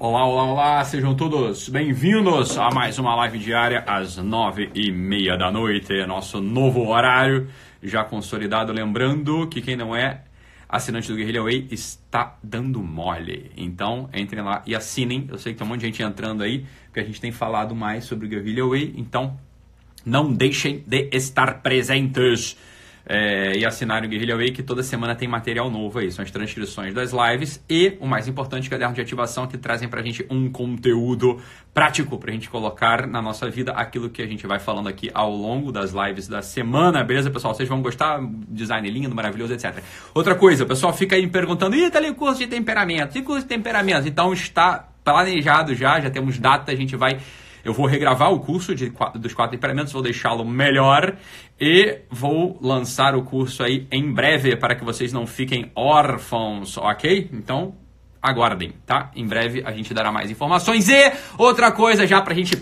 Olá, olá, olá, sejam todos bem-vindos a mais uma live diária às nove e meia da noite, nosso novo horário já consolidado. Lembrando que quem não é assinante do Guerrilla Way está dando mole. Então, entrem lá e assinem. Eu sei que tem um monte de gente entrando aí, porque a gente tem falado mais sobre o Guerrilla Way. Então, não deixem de estar presentes é, e assinarem o Guerrilla Way, que toda semana tem material novo aí. São as transcrições das lives e, o mais importante, caderno de ativação, que trazem pra gente um conteúdo prático pra gente colocar na nossa vida aquilo que a gente vai falando aqui ao longo das lives da semana. Beleza, pessoal? Vocês vão gostar? Design lindo, maravilhoso, etc. Outra coisa, o pessoal fica aí me perguntando, ih, tá ali o curso de temperamento, e curso de temperamento? Então está planejado já, já temos data, a gente vai eu vou regravar o curso de, dos quatro temperamentos, vou deixá-lo melhor e vou lançar o curso aí em breve para que vocês não fiquem órfãos, ok? Então, aguardem, tá? Em breve a gente dará mais informações. E outra coisa já para a gente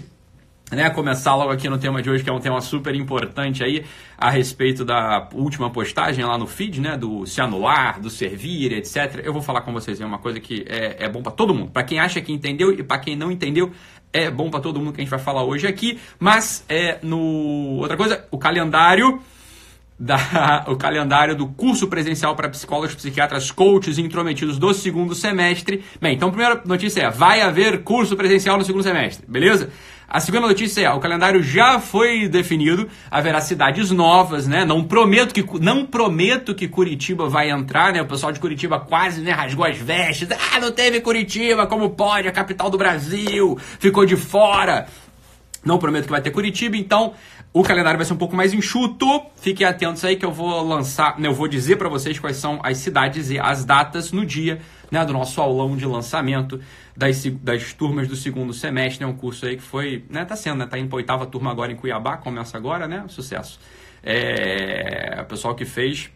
né, começar logo aqui no tema de hoje, que é um tema super importante aí, a respeito da última postagem lá no feed, né, do se anular, do servir, etc. Eu vou falar com vocês, é uma coisa que é, é bom para todo mundo, para quem acha que entendeu e para quem não entendeu, é bom para todo mundo que a gente vai falar hoje aqui, mas é no outra coisa, o calendário da, o calendário do curso presencial para psicólogos, psiquiatras, coaches intrometidos do segundo semestre. Bem, então a primeira notícia é: vai haver curso presencial no segundo semestre, beleza? A segunda notícia é: o calendário já foi definido, haverá cidades novas, né? Não prometo que não prometo que Curitiba vai entrar, né? O pessoal de Curitiba quase né, rasgou as vestes. Ah, não teve Curitiba, como pode? A capital do Brasil ficou de fora. Não prometo que vai ter Curitiba, então o calendário vai ser um pouco mais enxuto. Fiquem atentos aí que eu vou lançar, né, eu vou dizer para vocês quais são as cidades e as datas no dia né, do nosso aulão de lançamento das, das turmas do segundo semestre. Né, um curso aí que foi, né, tá sendo, né, tá indo oitava turma agora em Cuiabá, começa agora, né? Sucesso. É, o pessoal que fez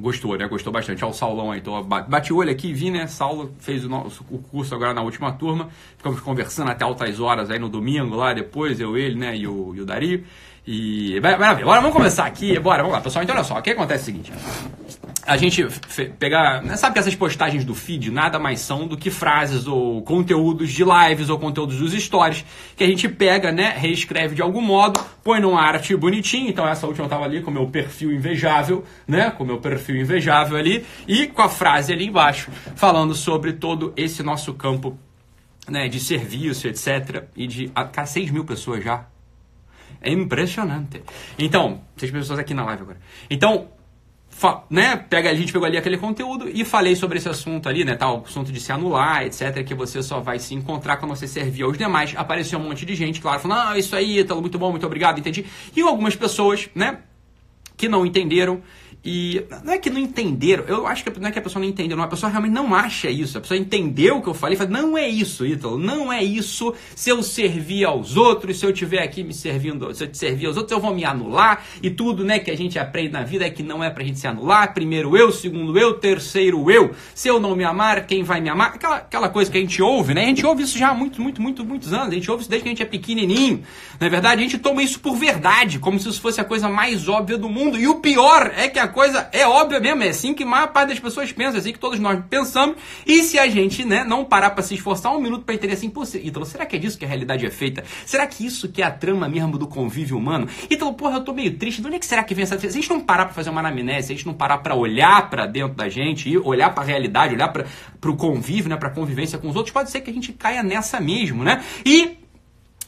Gostou, né? Gostou bastante. Olha o Saulão aí. Então, bati o olho aqui vi, né? Saulo fez o, nosso, o curso agora na última turma. Ficamos conversando até altas horas aí no domingo lá, depois, eu, ele, né? E o, e o Dario. E. Maravilha. Agora vamos começar aqui. Bora, vamos lá, pessoal. Então, olha só. O que acontece é o seguinte a gente pegar. Né, sabe que essas postagens do feed nada mais são do que frases ou conteúdos de lives ou conteúdos dos stories que a gente pega, né? Reescreve de algum modo, põe numa arte bonitinha. Então, essa última eu tava ali com o meu perfil invejável, né? Com o meu perfil invejável ali e com a frase ali embaixo, falando sobre todo esse nosso campo né, de serviço, etc. E de. Ah, 6 mil pessoas já. É impressionante. Então, 6 mil pessoas aqui na live agora. Então, né, pega, a gente pegou ali aquele conteúdo e falei sobre esse assunto ali, né, tal, assunto de se anular, etc, que você só vai se encontrar quando você servir aos demais. Apareceu um monte de gente, claro, falando, ah, isso aí, Ítalo, muito bom, muito obrigado, entendi. E algumas pessoas, né, que não entenderam e não é que não entenderam, eu acho que não é que a pessoa não entendeu, não, a pessoa realmente não acha isso. A pessoa entendeu o que eu falei e fala, não é isso, Ítalo, não é isso. Se eu servir aos outros, se eu estiver aqui me servindo, se eu te servir aos outros, eu vou me anular. E tudo né, que a gente aprende na vida é que não é pra gente se anular. Primeiro eu, segundo eu, terceiro eu. Se eu não me amar, quem vai me amar? Aquela, aquela coisa que a gente ouve, né? A gente ouve isso já há muito, muito, muito, muitos anos. A gente ouve isso desde que a gente é pequenininho. Na é verdade, a gente toma isso por verdade, como se isso fosse a coisa mais óbvia do mundo. E o pior é que a coisa é óbvia mesmo, é assim que a maior parte das pessoas pensa, é assim que todos nós pensamos. E se a gente, né, não parar para se esforçar um minuto para entender assim, pô, Ítalo, será que é disso que a realidade é feita? Será que isso que é a trama mesmo do convívio humano? Ítalo, porra, eu tô meio triste. De onde é que será que vem essa Se a gente não parar para fazer uma anamnese, se a gente não parar para olhar para dentro da gente e olhar para a realidade, olhar para o convívio, né, para convivência com os outros, pode ser que a gente caia nessa mesmo, né? E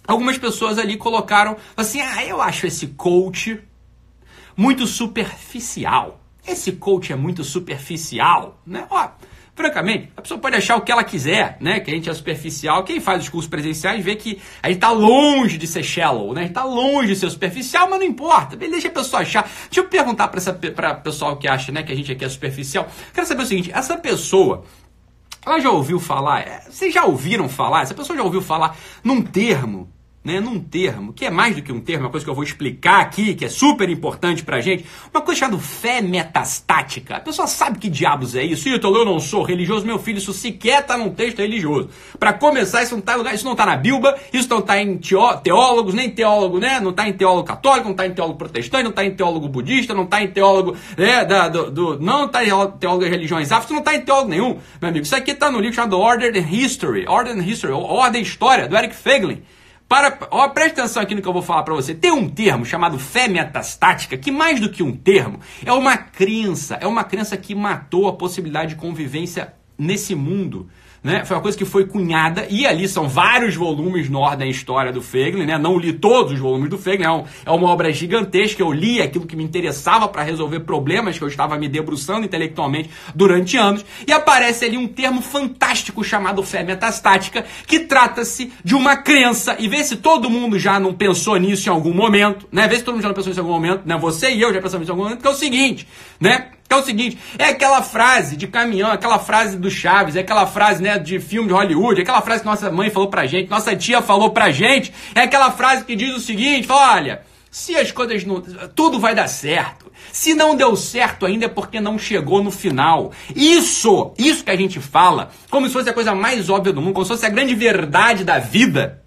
algumas pessoas ali colocaram assim: "Ah, eu acho esse coach muito superficial. Esse coach é muito superficial, né? Ó, francamente, a pessoa pode achar o que ela quiser, né? Que a gente é superficial. Quem faz os cursos presenciais vê que a gente tá longe de ser shallow, né? Tá longe de ser superficial, mas não importa. Deixa a pessoa achar. Deixa eu perguntar para essa pra pessoal que acha, né, que a gente aqui é superficial. Quero saber o seguinte, essa pessoa ela já ouviu falar, é, vocês já ouviram falar, essa pessoa já ouviu falar num termo né, num termo, que é mais do que um termo, uma coisa que eu vou explicar aqui, que é super importante pra gente, uma coisa chamada fé metastática. A pessoa sabe que diabos é isso? Ítalo, eu não sou religioso, meu filho, isso sequer tá num texto religioso. Para começar, isso não tá lugar, isso não tá na Bíblia, isso não tá em teólogos, nem teólogo, né? Não tá em teólogo católico, não tá em teólogo protestante, não tá em teólogo budista, não tá em teólogo, né, da, do, do, não tá em teólogo de religiões afro, não tá em teólogo nenhum, meu amigo. Isso aqui tá no livro chamado Order and History, Order and History, Ordem e História, do Eric Feglin. Para, ó, presta atenção aqui no que eu vou falar para você. Tem um termo chamado fé metastática, que mais do que um termo, é uma crença, é uma crença que matou a possibilidade de convivência nesse mundo né? Foi uma coisa que foi cunhada, e ali são vários volumes no Ordem História do Feglin, né? Não li todos os volumes do Feglin, é, um, é uma obra gigantesca, eu li aquilo que me interessava para resolver problemas que eu estava me debruçando intelectualmente durante anos, e aparece ali um termo fantástico chamado fé metastática, que trata-se de uma crença, e vê se todo mundo já não pensou nisso em algum momento, né? Vê se todo mundo já não pensou nisso em algum momento, né? Você e eu já pensamos nisso em algum momento, que é o seguinte, né? É o seguinte, é aquela frase de caminhão, aquela frase do Chaves, é aquela frase, né, de filme de Hollywood, é aquela frase que nossa mãe falou pra gente, nossa tia falou pra gente, é aquela frase que diz o seguinte, olha, se as coisas não, tudo vai dar certo. Se não deu certo ainda é porque não chegou no final. Isso, isso que a gente fala, como se fosse a coisa mais óbvia do mundo, como se fosse a grande verdade da vida.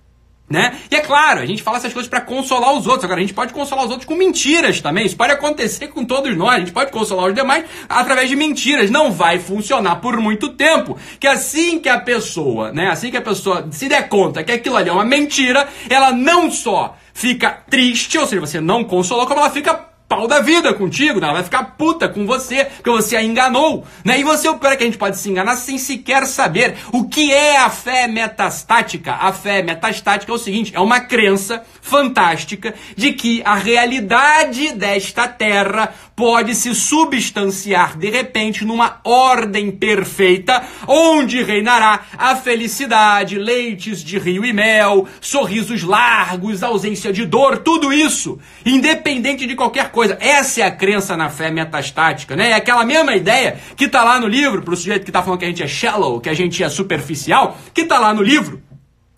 Né? E é claro, a gente fala essas coisas para consolar os outros. Agora, a gente pode consolar os outros com mentiras também. Isso pode acontecer com todos nós. A gente pode consolar os demais através de mentiras. Não vai funcionar por muito tempo. Que assim que a pessoa, né? Assim que a pessoa se der conta que aquilo ali é uma mentira, ela não só fica triste, ou seja, você não consolou, como ela fica pau da vida contigo, né? ela vai ficar puta com você, porque você a enganou, né? E você, o pior é que a gente pode se enganar sem sequer saber o que é a fé metastática. A fé metastática é o seguinte, é uma crença fantástica de que a realidade desta terra pode se substanciar de repente numa ordem perfeita, onde reinará a felicidade, leites de rio e mel, sorrisos largos, ausência de dor, tudo isso, independente de qualquer coisa. Essa é a crença na fé metastática, né? É aquela mesma ideia que está lá no livro, para o sujeito que está falando que a gente é shallow, que a gente é superficial, que está lá no livro,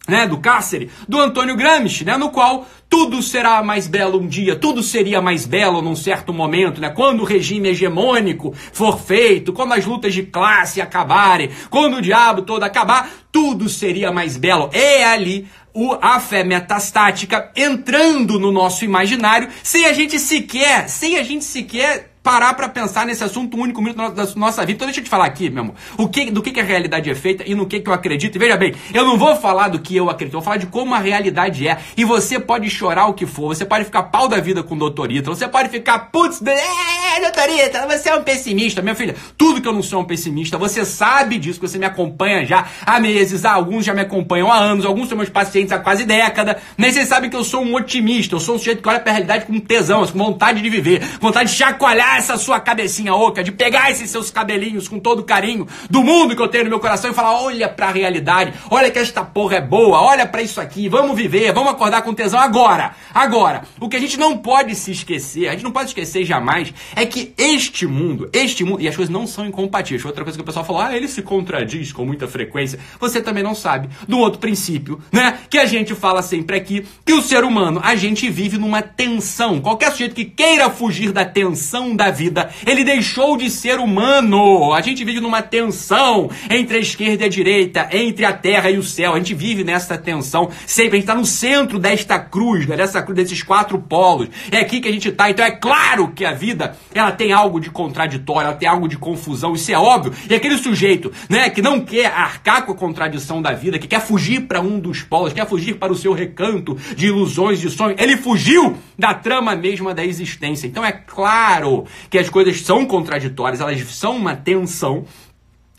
né, do Cáceres, do Antônio Gramsci, né, no qual tudo será mais belo um dia, tudo seria mais belo num certo momento, né? Quando o regime hegemônico for feito, quando as lutas de classe acabarem, quando o diabo todo acabar, tudo seria mais belo. É ali o, a fé metastática entrando no nosso imaginário, sem a gente sequer, sem a gente sequer parar para pensar nesse assunto único minuto da nossa vida. Então deixa eu te falar aqui, meu amor, o que, do que, que a realidade é feita e no que, que eu acredito. E veja bem, eu não vou falar do que eu acredito, eu vou falar de como a realidade é. E você pode chorar o que for, você pode ficar pau da vida com o doutorita, você pode ficar, putz, é, doutorita, você é um pessimista. Minha filha, tudo que eu não sou um pessimista, você sabe disso, você me acompanha já há meses, alguns já me acompanham há anos, alguns são meus pacientes há quase década, mas vocês sabem que eu sou um otimista, eu sou um sujeito que olha pra realidade com tesão, com vontade de viver, vontade de chacoalhar essa sua cabecinha oca, de pegar esses seus cabelinhos com todo carinho do mundo que eu tenho no meu coração e falar: olha pra realidade, olha que esta porra é boa, olha para isso aqui, vamos viver, vamos acordar com tesão agora. Agora, o que a gente não pode se esquecer, a gente não pode esquecer jamais, é que este mundo, este mundo, e as coisas não são incompatíveis. Outra coisa que o pessoal falou: ah, ele se contradiz com muita frequência. Você também não sabe do outro princípio, né? Que a gente fala sempre aqui, que o ser humano, a gente vive numa tensão. Qualquer sujeito que queira fugir da tensão da vida, ele deixou de ser humano. A gente vive numa tensão entre a esquerda e a direita, entre a terra e o céu. A gente vive nessa tensão sempre. A gente está no centro desta cruz, né? Dessa cruz, desses quatro polos. É aqui que a gente está. Então é claro que a vida ela tem algo de contraditório, ela tem algo de confusão. Isso é óbvio. E aquele sujeito, né, que não quer arcar com a contradição da vida, que quer fugir para um dos polos, quer fugir para o seu recanto de ilusões, de sonhos, ele fugiu da trama mesma da existência. Então é claro que as coisas são contraditórias, elas são uma tensão.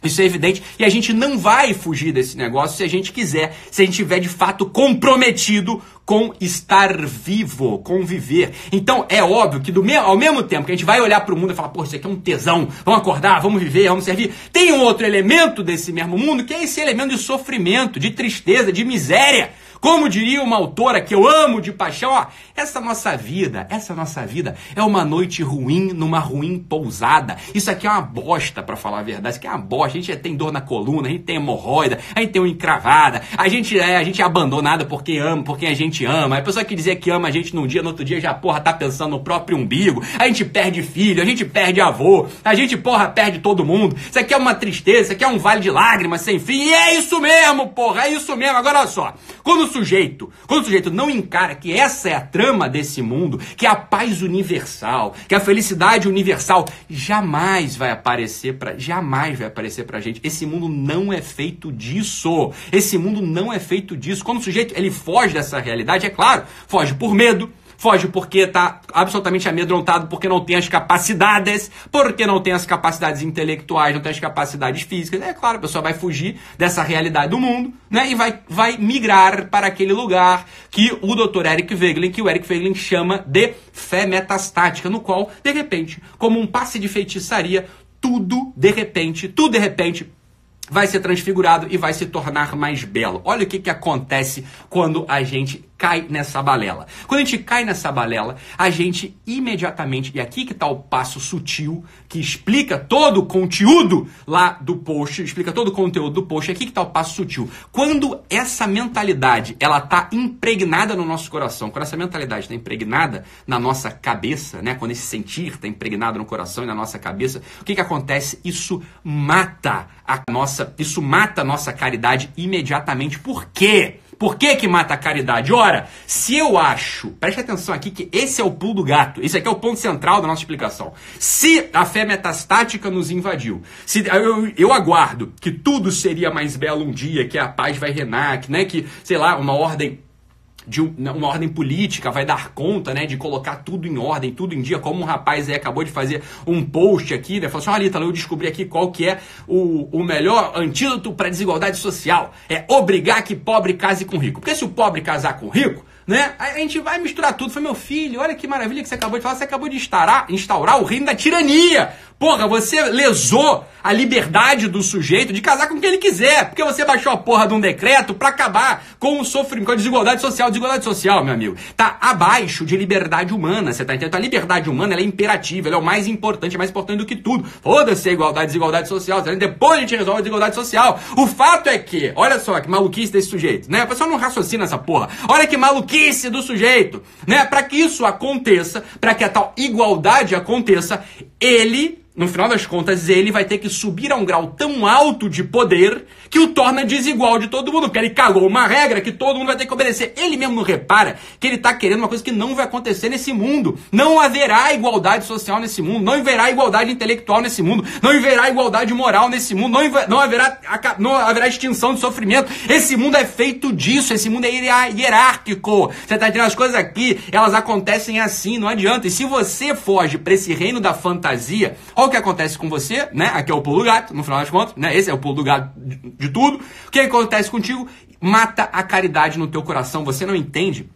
Isso é evidente. E a gente não vai fugir desse negócio se a gente quiser, se a gente estiver de fato comprometido com estar vivo, com viver. Então é óbvio que do me ao mesmo tempo que a gente vai olhar para o mundo e falar, pô, isso aqui é um tesão, vamos acordar, vamos viver, vamos servir. Tem um outro elemento desse mesmo mundo que é esse elemento de sofrimento, de tristeza, de miséria. Como diria uma autora que eu amo de paixão, ó, essa nossa vida, essa nossa vida é uma noite ruim numa ruim pousada. Isso aqui é uma bosta, para falar a verdade. Isso aqui é uma bosta. A gente tem dor na coluna, a gente tem hemorroida, a gente tem uma encravada, a gente é, a gente é abandonada porque ama, porque a gente gente ama. A pessoa que dizer que ama a gente num dia, no outro dia já, porra, tá pensando no próprio umbigo. A gente perde filho, a gente perde avô, a gente, porra, perde todo mundo. Isso aqui é uma tristeza, isso aqui é um vale de lágrimas sem fim. E é isso mesmo, porra, é isso mesmo. Agora olha só. Quando o sujeito, quando o sujeito não encara que essa é a trama desse mundo, que a paz universal, que a felicidade universal, jamais vai aparecer para jamais vai aparecer pra gente. Esse mundo não é feito disso. Esse mundo não é feito disso. Quando o sujeito ele foge dessa realidade, é claro, foge por medo, foge porque está absolutamente amedrontado, porque não tem as capacidades, porque não tem as capacidades intelectuais, não tem as capacidades físicas. É claro, a pessoa vai fugir dessa realidade do mundo, né? E vai, vai migrar para aquele lugar que o Dr. Eric Wegelin, que o Eric Wegelin chama de fé metastática, no qual, de repente, como um passe de feitiçaria, tudo de repente, tudo de repente vai ser transfigurado e vai se tornar mais belo. Olha o que, que acontece quando a gente cai nessa balela. Quando a gente cai nessa balela, a gente imediatamente, e aqui que está o passo sutil, que explica todo o conteúdo lá do post, explica todo o conteúdo do post, aqui que está o passo sutil. Quando essa mentalidade, ela está impregnada no nosso coração, quando essa mentalidade está impregnada na nossa cabeça, né? quando esse sentir está impregnado no coração e na nossa cabeça, o que, que acontece? Isso mata a nossa, isso mata a nossa caridade imediatamente. Por quê? Por que que mata a caridade? Ora, se eu acho, preste atenção aqui que esse é o pulo do gato, esse aqui é o ponto central da nossa explicação. Se a fé metastática nos invadiu, se eu, eu aguardo que tudo seria mais belo um dia, que a paz vai reinar, que, né, que, sei lá, uma ordem de uma ordem política vai dar conta, né, de colocar tudo em ordem, tudo em dia, como um rapaz aí acabou de fazer um post aqui, né, falou assim, olha, Ítalo, eu descobri aqui qual que é o, o melhor antídoto para desigualdade social, é obrigar que pobre case com rico, porque se o pobre casar com rico, né? A gente vai misturar tudo. Foi meu filho, olha que maravilha que você acabou de falar. Você acabou de instaurar, instaurar o reino da tirania. Porra, você lesou a liberdade do sujeito de casar com quem ele quiser, porque você baixou a porra de um decreto para acabar com o sofrimento, com a desigualdade social. Desigualdade social, meu amigo, tá abaixo de liberdade humana, você tá entendendo? A liberdade humana, é imperativa, ela é o mais importante, é mais importante do que tudo. Foda-se a igualdade, desigualdade social, tá depois a gente resolve a desigualdade social. O fato é que, olha só que maluquice desse sujeito, né? A pessoa não raciocina essa porra. Olha que maluquice do sujeito, né? Para que isso aconteça, para que a tal igualdade aconteça, ele no final das contas, ele vai ter que subir a um grau tão alto de poder que o torna desigual de todo mundo, porque ele cagou uma regra que todo mundo vai ter que obedecer. Ele mesmo não repara que ele está querendo uma coisa que não vai acontecer nesse mundo. Não haverá igualdade social nesse mundo, não haverá igualdade intelectual nesse mundo, não haverá igualdade moral nesse mundo, não, haverá, não haverá extinção de sofrimento. Esse mundo é feito disso, esse mundo é hierárquico. Você está entendendo? As coisas aqui, elas acontecem assim, não adianta. E se você foge para esse reino da fantasia, Olha o que acontece com você, né? Aqui é o pulo do gato, no final das contas, né? Esse é o pulo do gato de, de tudo. O que acontece contigo? Mata a caridade no teu coração. Você não entende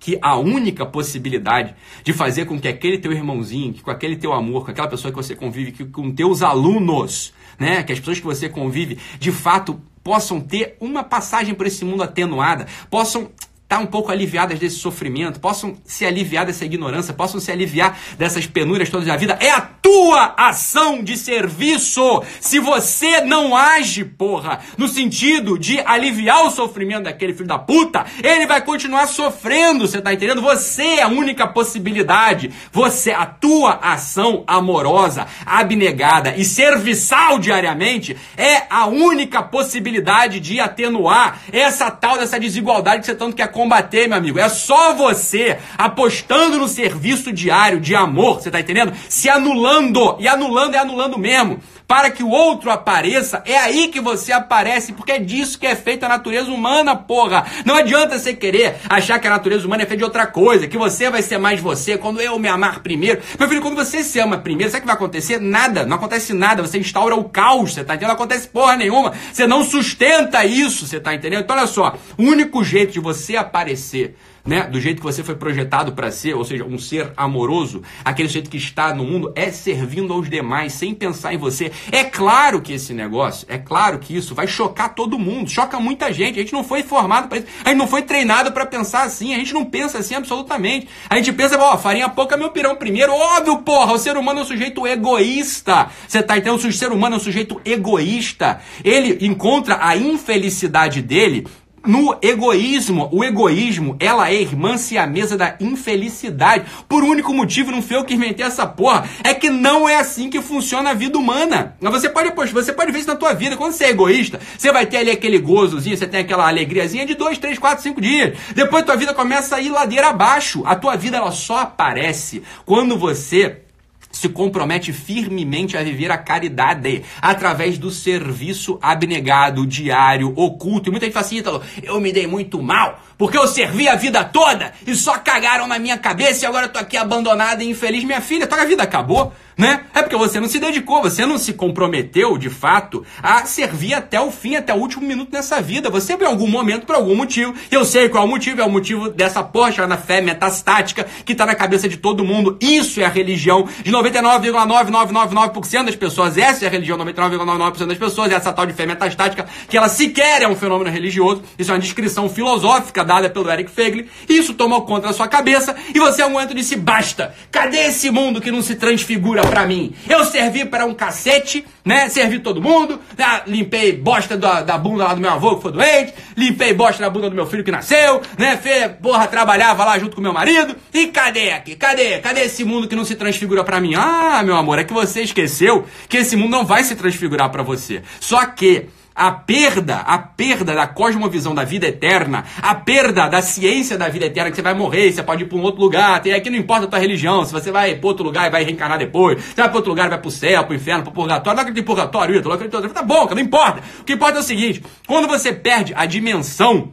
que a única possibilidade de fazer com que aquele teu irmãozinho, que com aquele teu amor, com aquela pessoa que você convive, que com teus alunos, né, que as pessoas que você convive, de fato possam ter uma passagem por esse mundo atenuada, possam estar tá um pouco aliviadas desse sofrimento, possam se aliviar dessa ignorância, possam se aliviar dessas penúrias todas da vida. É a tua ação de serviço. Se você não age, porra, no sentido de aliviar o sofrimento daquele filho da puta, ele vai continuar sofrendo, você tá entendendo? Você é a única possibilidade. Você, a tua ação amorosa, abnegada e serviçal diariamente é a única possibilidade de atenuar essa tal dessa desigualdade que você tanto quer combater, meu amigo. É só você apostando no serviço diário de amor, você tá entendendo? Se anulando, e anulando é anulando mesmo, para que o outro apareça. É aí que você aparece, porque é disso que é feita a natureza humana, porra. Não adianta você querer achar que a natureza humana é feita de outra coisa, que você vai ser mais você quando eu me amar primeiro. Meu filho, quando você se ama primeiro, sabe o que vai acontecer? Nada, não acontece nada. Você instaura o caos, você tá entendendo? Não acontece porra nenhuma. Você não sustenta isso, você tá entendendo? Então olha só, o único jeito de você aparecer né, do jeito que você foi projetado para ser, ou seja, um ser amoroso, aquele jeito que está no mundo, é servindo aos demais, sem pensar em você. É claro que esse negócio, é claro que isso vai chocar todo mundo, choca muita gente. A gente não foi formado para isso, a gente não foi treinado para pensar assim, a gente não pensa assim absolutamente. A gente pensa, ó, farinha pouca meu pirão primeiro. Óbvio, porra, o ser humano é um sujeito egoísta. Você tá entendendo? O ser humano é um sujeito egoísta. Ele encontra a infelicidade dele no egoísmo. O egoísmo, ela é irmã se a mesa da infelicidade. Por único motivo, não foi eu que inventei essa porra. É que não é assim que funciona a vida humana. Você pode, você pode ver isso na tua vida. Quando você é egoísta, você vai ter ali aquele gozozinho, você tem aquela alegriazinha de dois, três, quatro, cinco dias. Depois tua vida começa a ir ladeira abaixo. A tua vida ela só aparece quando você se compromete firmemente a viver a caridade através do serviço abnegado, diário, oculto. E muita gente fala assim, Ítalo, eu me dei muito mal porque eu servi a vida toda e só cagaram na minha cabeça e agora eu tô aqui abandonada e infeliz. Minha filha, tua vida acabou né? É porque você não se dedicou, você não se comprometeu, de fato, a servir até o fim, até o último minuto nessa vida. Você, em algum momento, por algum motivo, eu sei qual é o motivo, é o motivo dessa porra na fé metastática que tá na cabeça de todo mundo. Isso é a religião de 99,9999% das pessoas. Essa é a religião 99,99% das pessoas, essa tal de fé metastática, que ela sequer é um fenômeno religioso. Isso é uma descrição filosófica pelo Eric Feiglin. Isso tomou conta da sua cabeça e você, em algum momento, disse: basta, cadê esse mundo que não se transfigura para mim. Eu servi para um cacete, né? Servi todo mundo, né? limpei bosta da, da bunda lá do meu avô que foi doente, limpei bosta da bunda do meu filho que nasceu, né? Fê, porra, trabalhava lá junto com meu marido. E cadê aqui? Cadê? Cadê esse mundo que não se transfigura para mim? Ah, meu amor, é que você esqueceu que esse mundo não vai se transfigurar para você. Só que a perda, a perda da cosmovisão da vida eterna, a perda da ciência da vida eterna, que você vai morrer, você pode ir para um outro lugar, tem aqui não importa a tua religião, se você vai para outro lugar e vai reencarnar depois, você vai para outro lugar e vai para o céu, para o inferno, para o purgatório, não acredito em purgatório, não acredito, tá bom, não importa. O que importa é o seguinte, quando você perde a dimensão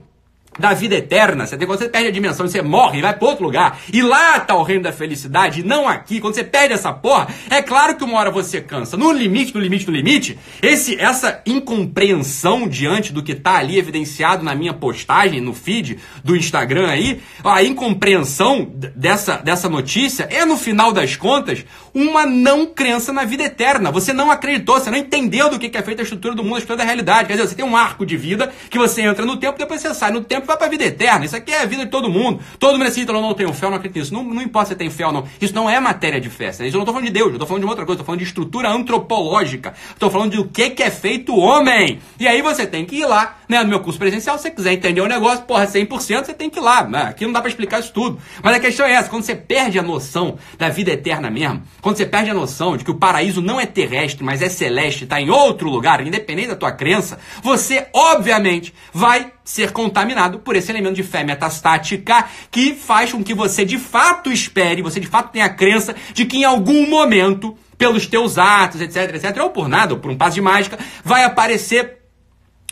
da vida eterna. Você tem, quando você perde a dimensão, você morre e vai para outro lugar. E lá tá o reino da felicidade, e não aqui. Quando você perde essa porra, é claro que uma hora você cansa. No limite, no limite, no limite, esse, essa incompreensão diante do que tá ali evidenciado na minha postagem, no feed do Instagram aí, a incompreensão dessa, dessa notícia é, no final das contas, uma não crença na vida eterna. Você não acreditou, você não entendeu do que é feita a estrutura do mundo, a estrutura da realidade. Quer dizer, você tem um arco de vida que você entra no tempo, depois você sai no tempo vai para a vida eterna. Isso aqui é a vida de todo mundo. Todo mundo assim, eu não tenho fé, não acredito nisso. Não, não importa se tem fé ou não. Isso não é matéria de fé. Isso eu não estou falando de Deus, eu estou falando de uma outra coisa. Estou falando de estrutura antropológica. Estou falando de o que, é feito o homem. E aí você tem que ir lá, né? No meu curso presencial, se você quiser entender o negócio, porra, 100%, você tem que ir lá. Aqui não dá para explicar isso tudo. Mas a questão é essa, quando você perde a noção da vida eterna mesmo, quando você perde a noção de que o paraíso não é terrestre, mas é celeste, está em outro lugar, independente da tua crença, você, obviamente, vai ser contaminado por esse elemento de fé metastática que faz com que você de fato espere, você de fato tenha a crença de que em algum momento, pelos teus atos, etc, etc, ou por nada, ou por um passo de mágica, vai aparecer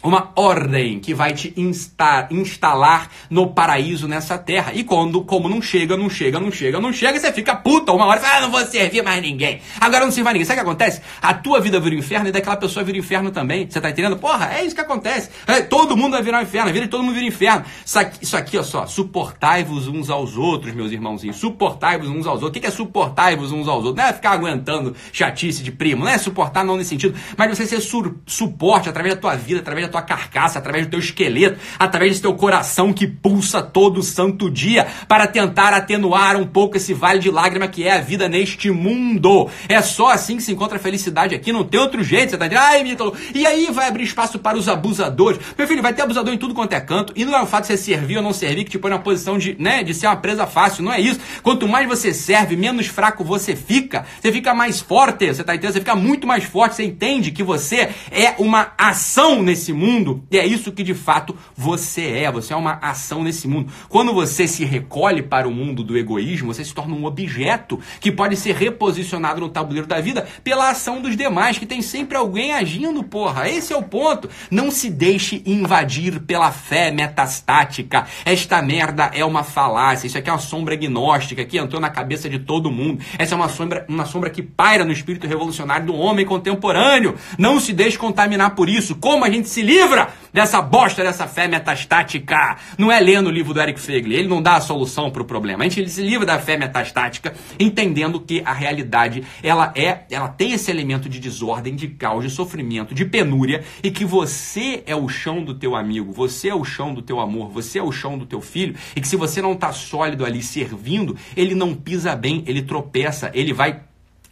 uma ordem que vai te insta instalar no paraíso nessa terra. E quando, como não chega, não chega, não chega, não chega, você fica puta uma hora fala, ah, não vou servir mais ninguém. Agora não sirva ninguém. Sabe o que acontece? A tua vida vira um inferno e daquela pessoa vira um inferno também. Você tá entendendo? Porra, é isso que acontece. É, todo mundo vai virar um inferno, a vida de todo mundo vira um inferno. Isso aqui, isso aqui ó só, suportai-vos uns aos outros, meus irmãozinhos. Suportai-vos uns aos outros. O que é suportai-vos uns aos outros? Não é ficar aguentando chatice de primo, não é suportar não nesse sentido, mas você ser suporte através da tua vida, através da tua carcaça, através do teu esqueleto, através desse teu coração que pulsa todo santo dia para tentar atenuar um pouco esse vale de lágrima que é a vida neste mundo. É só assim que se encontra a felicidade aqui, não tem outro jeito. Você tá dizendo, ai, Mítalo, e aí vai abrir espaço para os abusadores. Meu filho, vai ter abusador em tudo quanto é canto, e não é o fato de você servir ou não servir que te põe na posição de, né, de ser uma presa fácil, não é isso. Quanto mais você serve, menos fraco você fica. Você fica mais forte, você tá entendendo? Você fica muito mais forte, você entende que você é uma ação nesse mundo. E é isso que de fato você é. Você é uma ação nesse mundo. Quando você se recolhe para o mundo do egoísmo, você se torna um objeto que pode ser reposicionado no tabuleiro da vida pela ação dos demais, que tem sempre alguém agindo, porra. Esse é o ponto. Não se deixe invadir pela fé metastática. Esta merda é uma falácia. Isso aqui é uma sombra gnóstica que entrou na cabeça de todo mundo. Essa é uma sombra, uma sombra que paira no espírito revolucionário do homem contemporâneo. Não se deixe contaminar por isso. Como a gente se livra? dessa bosta, dessa fé metastática. Não é lendo o livro do Eric Feiglin, ele não dá a solução para o problema. A gente se livra da fé metastática, entendendo que a realidade ela é, ela tem esse elemento de desordem, de caos, de sofrimento, de penúria e que você é o chão do teu amigo, você é o chão do teu amor, você é o chão do teu filho e que se você não está sólido ali servindo, ele não pisa bem, ele tropeça, ele vai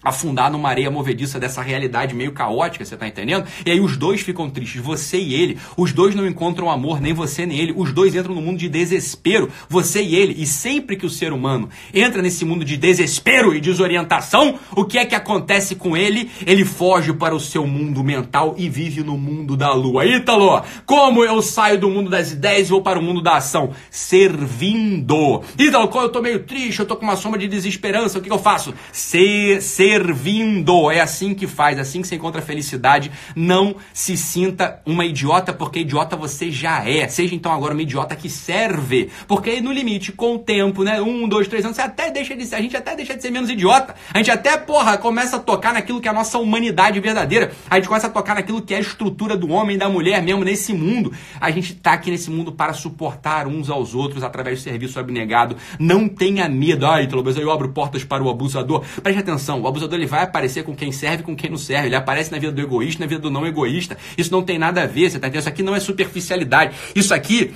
afundar numa areia movediça dessa realidade meio caótica, você tá entendendo? E aí os dois ficam tristes, você e ele. Os dois não encontram amor, nem você nem ele. Os dois entram no mundo de desespero, você e ele. E sempre que o ser humano entra nesse mundo de desespero e desorientação, o que é que acontece com ele? Ele foge para o seu mundo mental e vive no mundo da lua. Ítalo, como eu saio do mundo das ideias e vou para o mundo da ação? Servindo. Ítalo, eu tô meio triste, eu tô com uma sombra de desesperança, o que, que eu faço? Ser, ser servindo. É assim que faz, assim que você encontra felicidade. Não se sinta uma idiota, porque idiota você já é. Seja então agora uma idiota que serve. Porque no limite, com o tempo, né? Um, dois, três anos, você até deixa de ser, a gente até deixa de ser menos idiota. A gente até, porra, começa a tocar naquilo que é a nossa humanidade verdadeira. A gente começa a tocar naquilo que é a estrutura do homem e da mulher mesmo nesse mundo. A gente tá aqui nesse mundo para suportar uns aos outros através do serviço abnegado. Não tenha medo. Ai, talvez eu abro portas para o abusador. Preste atenção, o abusador abusador ele vai aparecer com quem serve com quem não serve. Ele aparece na vida do egoísta, na vida do não egoísta. Isso não tem nada a ver, você tá entendendo? Isso aqui não é superficialidade. Isso aqui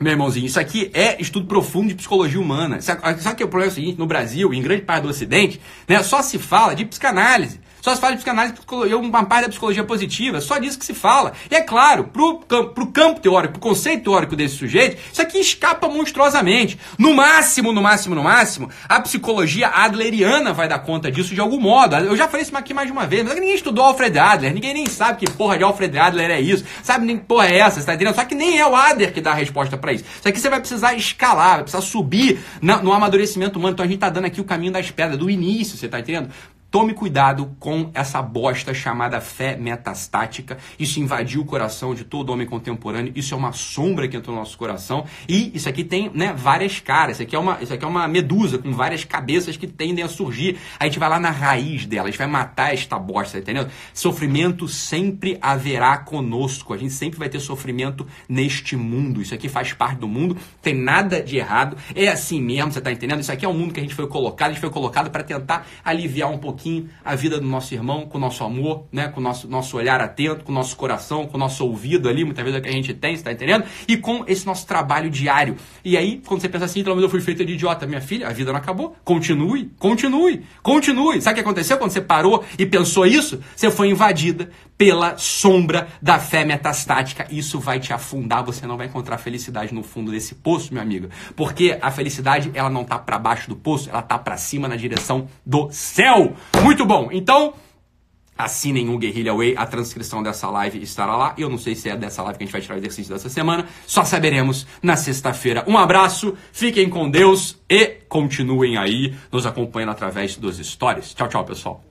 meu irmãozinho, isso aqui é estudo profundo de psicologia humana. Sabe que o problema é o seguinte? No Brasil, em grande parte do Ocidente, né, só se fala de psicanálise. Só se fala de psicanálise, uma parte da psicologia positiva, só disso que se fala. E é claro, pro, pro campo teórico, pro conceito teórico desse sujeito, isso aqui escapa monstruosamente. No máximo, no máximo, no máximo, a psicologia adleriana vai dar conta disso de algum modo. Eu já falei isso aqui mais de uma vez, mas ninguém estudou Alfred Adler, ninguém nem sabe que porra de Alfred Adler é isso, sabe nem que porra é essa, você tá entendendo? Só que nem é o Adler que dá a resposta para isso. Isso aqui você vai precisar escalar, vai precisar subir no amadurecimento humano. Então a gente tá dando aqui o caminho das pedras, do início, você tá entendendo? Tome cuidado com essa bosta chamada fé metastática. Isso invadiu o coração de todo homem contemporâneo. Isso é uma sombra que entrou no nosso coração. E isso aqui tem né, várias caras. Isso aqui, é uma, isso aqui é uma medusa com várias cabeças que tendem a surgir. A gente vai lá na raiz dela. A gente vai matar esta bosta, entendeu? Sofrimento sempre haverá conosco. A gente sempre vai ter sofrimento neste mundo. Isso aqui faz parte do mundo. Tem nada de errado. É assim mesmo, você está entendendo? Isso aqui é um mundo que a gente foi colocado. A gente foi colocado para tentar aliviar um pouquinho pouquinho a vida do nosso irmão, com o nosso amor, né? com o nosso, nosso olhar atento, com o nosso coração, com o nosso ouvido ali, muitas vezes é que a gente tem, você tá entendendo? E com esse nosso trabalho diário. E aí, quando você pensa assim, pelo menos eu fui feita de idiota, minha filha, a vida não acabou. Continue, continue, continue. Sabe o que aconteceu quando você parou e pensou isso? Você foi invadida pela sombra da fé metastática. Isso vai te afundar, você não vai encontrar felicidade no fundo desse poço, meu amigo. Porque a felicidade, ela não tá para baixo do poço, ela tá para cima na direção do céu. Muito bom. Então, assinem o Guerrilha Way, a transcrição dessa live estará lá. Eu não sei se é dessa live que a gente vai tirar o exercício dessa semana, só saberemos na sexta-feira. Um abraço, fiquem com Deus e continuem aí nos acompanhando através dos stories. Tchau, tchau, pessoal.